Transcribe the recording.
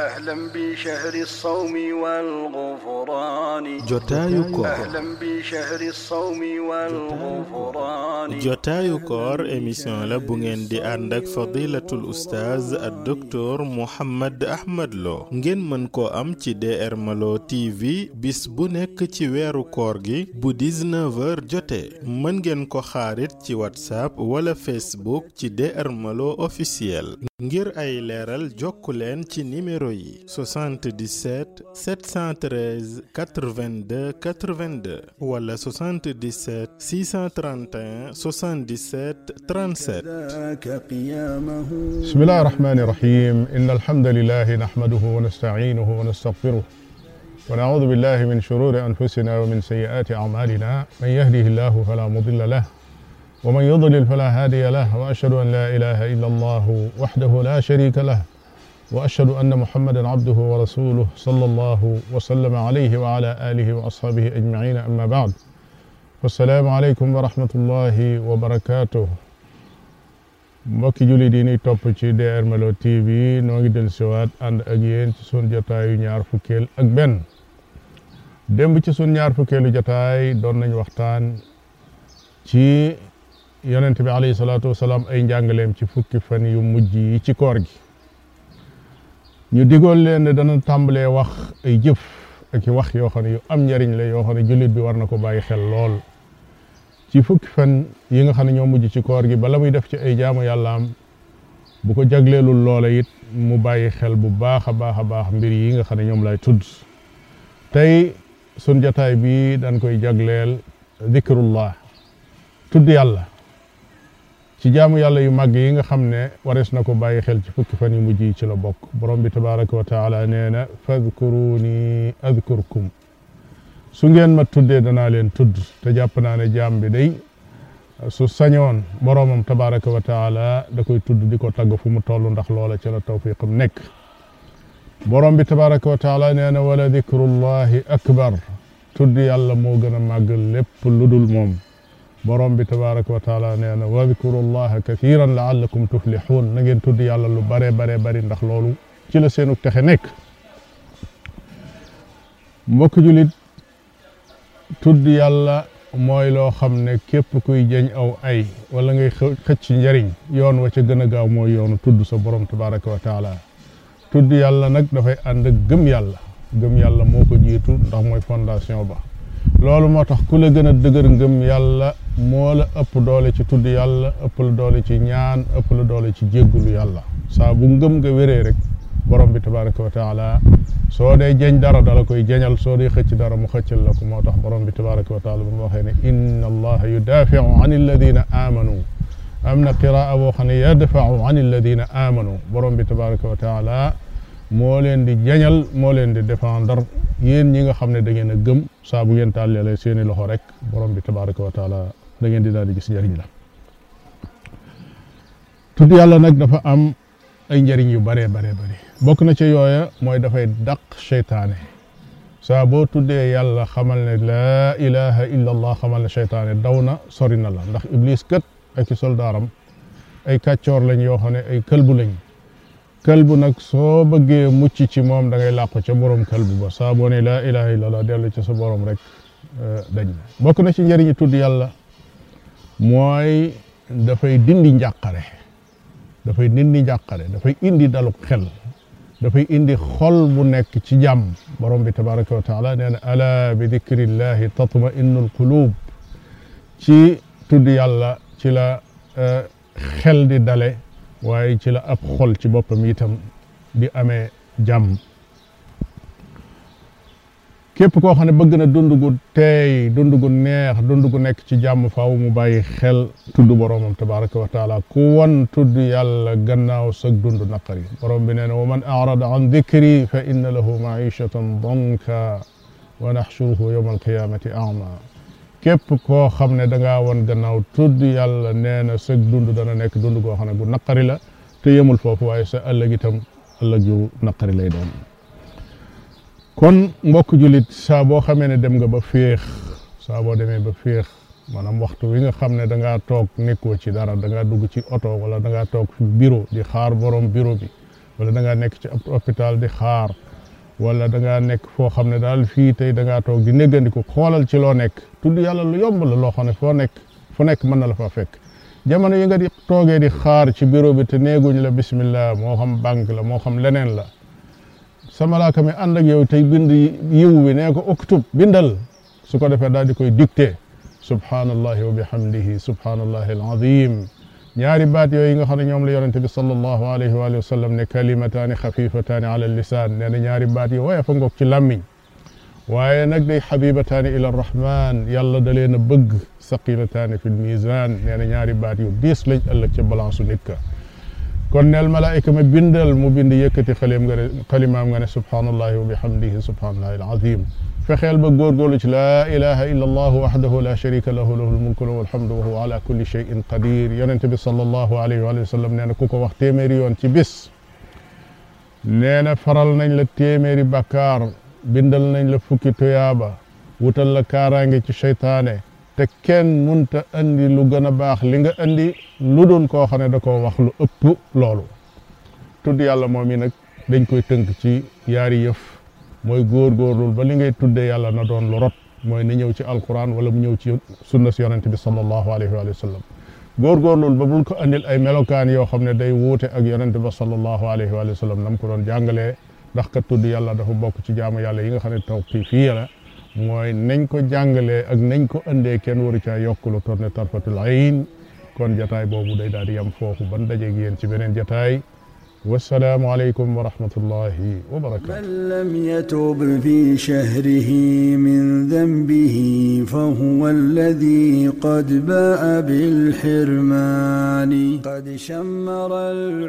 أهلاً بشهر الصوم والغفران. جوتايوك أهلاً بشهر الصوم والغفران. جوتايوك إميسيون لا بوغين دي أندك فضيلة الأستاذ الدكتور محمد أحمد لو. نجن منكو أم تي دي إر مالو تي في بس بونيك تي ويرو كورغي بو 19 جوتي. منجن كو خارج تي واتساب ولا فيسبوك تي دي إرمالو أوفيسيال. ngir ay leral jokku len ci yi 77 713 82 82 wala 77 631 77 37 ذاك قيامه بسم الله الرحمن الرحيم إن الحمد لله نحمده ونستعينه ونستغفره ونعوذ بالله من شرور أنفسنا ومن سيئات أعمالنا من يهده الله فلا مضل له ومن يضلل فلا هادي له وأشهد أن لا إله إلا الله وحده لا شريك له وأشهد أن محمدا عبده ورسوله صلى الله وسلم عليه وعلى آله وأصحابه أجمعين أما بعد. والسلام عليكم ورحمة الله وبركاته. مباكي جولي ديني توب سي دي آر ملو تي في نوغي ديل سوات أند اك يين سي سون جوتاي ñaar fukel ak ben demb ci sun ñaar fukel jotaay don nañ waxtaan ci yonnentibi alayhi salatu wassalam ay njangalem ci fukki fan yu mujj yi ci koor gi ñu digoon leen ne dana tàmbalee wax ay jëf ak i wax yoo xam yu am njariñ la yoo xam ne jullit bi war na ko bàyyi xel lool. ci fukki fan yi nga xam ne ñoo mujj ci koor gi bala muy def ci ay jaamu yàlla am bu ko jagleelul loola it mu bàyyi xel bu baax a baax a baax mbir yi nga xam ne ñoom lay tudd. Tey sun jataay bi dañ koy jagleel zikrullah tudd yàlla. Ci jaamu yàlla yu màgg yi nga xam ne warees na ko bàyyi xel ci fukki fan yu mujj yi ci la bokk borom bi tabaraka wa taala nee na fadkuruni adkurkum su ngeen ma tuddee danaa leen tudd te jàpp naa ne jaam bi day su sañoon boroomam tabaraka wa taala da koy tudd di ko tagg fu mu toll ndax loola ci la tawfiqam nekk borom bi tabaraka wa taala nee na wala dikrullahi akbar tudd yàlla moo gën a lépp lu dul moom borom bi tabaraka wa taala nee na wadkurullaha kathiran laallakum tuflixuun na ngeen tudd yàlla lu bare bare bari ndax loolu ci la seenu texe nekk mbokk julit tudd yàlla mooy loo xam ne képp kuy jëñ aw ay wala ngay xëcc njariñ yoon wa ca gën a gaaw mooy yoonu tudd sa borom tabaraka wa taala tudd yàlla nag dafay ànd ak gëm yàlla gëm yàlla moo ko jiitu ndax mooy fondation ba loolu moo tax ku la gën a dëgër ngëm yàlla moo la ëpp doole ci tudd yàlla ëpp la doole ci ñaan ëpp la doole ci jéggulu yàlla saa bu ngëm nga wéree rek borom bi tabaraka wa taala soo dee jeñ dara dala koy jeñal soo dee xëcc dara mu xëccal la ko moo tax borom bi tabaraka wa taala ba mu waxee ne inna allaha yudafiu an alladina amanu am na qiraa boo xam ne yadfau an alladina amanu borom bi tabaraka wa taala moo leen di jañal moo leen di défendre. Yéen ñi nga xam ne da ngeen a gëm saa bu ngeen tàllalee seeni loxo rek borom bi tabaraka wa taala da ngeen di daal di gis njëriñ la. Tudd yàlla nag dafa am ay njëriñ yu baree baree bari. Bokk na ci yooya mooy dafay dàq seytaane. Saa boo tuddee yàlla xamal ne laa ilaha illa allah xamal ne seytaane daw na sori na la. Ndax iblis kat ak i soldaaram ay kàccoor lañ yoo xam ay këlbu lañ. Këlbu nag soo bëggee mucc ci moom da ngay làqu ca borom këlbu ba. Saa boo ne laa ilaha illa allah dellu ci sa borom rek dañ na na ci njëriñu tudd yàlla mooy dafay dindi njàqare. Dafay dindi njàqare dafay indi dalu xel dafay indi xol bu nekk ci jàmm. Borom bi tabaraka wa taala nee na ala bi dikrillahi tatma innul qulub ci tudd yàlla ci la xel di dale waaye ci la ab xol ci boppam itam di amee jàmm képp koo xam ne bëgg na dund gu teey dund gu neex dund gu nekk ci jàmm faaw mu bàyyi xel tudd boroomam tabaraka wa taala ku wan tudd yàlla gannaaw sag dund naqari borom bi nee na wa man arada an dikri fa inna lahu maishatan danka wa naxshuruhu yowma alqiyamati ama képp koo xam ne da ngaa wan gannaaw tudd yàlla nee na sag dund dana nekk dund goo xam ne gu naqari la te yemul foofu waaye sa ëllëg itam ëllëg yu naqari lay doon. kon mbokk julit saa boo xamee ne dem nga ba féex saa boo demee ba féex maanaam waxtu wi nga xam ne da ngaa toog nekkoo ci dara da ngaa dugg ci oto wala da ngaa toog fi bureau di xaar borom bureau bi wala da ngaa nekk ci ab hôpital di xaar wala da ngaa nekk foo xam ne daal fii tey da ngaa toog di néggandiku xoolal ci loo nekk. tudd yàlla lu yomb la loo xam ne foo nekk fu nekk mën na la faa fekk. jamono yi nga di toogee di xaar ci bureau bi te néeguñ la bismillah moo xam banque la moo xam leneen la. sa malaaka mi ànd ak yow tey bind yiw bi nee ko uktub bindal. su ko defee daal di koy dicté. subhanallahi wa bihamdihi subhanallahi alazim ñaari baat yooyu nga xam ne ñoom la yonente bi sallallahu alayhi wa sallam ne kalimataani xafifataani ala lisaan nee na ñaari baat yi woye fa ngoog ci làmmiñ waaye nag day xabibataani ila arrahman yàlla da leen a bëgg saqilataani fi lmisan nee na ñaari baat yu diis lañ ëllëg ca balance nit ka كون الملائكة ما بيندل مو يكتي خليم خليمام غني سبحان الله وبحمده سبحان الله العظيم فخيل بقول قولك لا إله إلا الله وحده لا شريك له له الملك له الحمد وهو على كل شيء قدير يعني أنت صلى الله عليه وآله وسلم نحن كوكو وقت يميري وانت بس نحن فرلنا لتيميري بكار بندلنا لفوكي تيابا وطل لكارانجي تشيطاني te kenn munta andi lu gën a baax li nga andi lu dul koo xam ne da koo wax lu ëpp loolu. Tudd yàlla moom yi nag dañ koy tënk ci yaari yëf. Mooy góorgóorlul ba li ngay tuddee yàlla na doon lu rot. Mooy na ñëw ci alquran wala mu ñëw ci sunna si yonente bi sallallahu alayhi wa sallam. Góorgóorlul ba bul ko andil ay melokaan yoo xam ne day wuute ak yonente ba sallallahu alayhi wa sallam nam ko doon jàngalee. Ndax kat tudd yàlla dafa bokk ci jaamu yàlla yi nga xam ne tawqifiya la. Mooy nañ ko jàngalee ak nañ ko andee kenn waru caa yokk lu toll tarfatul ayn kon jataay boobu day daal di yam foofu ban dajeeg yéen ci beneen jataay والسلام عليكم ورحمة الله وبركاته من لم يتوب في شهره من ذنبه فهو الذي قد باء بالحرمان قد شمر العلم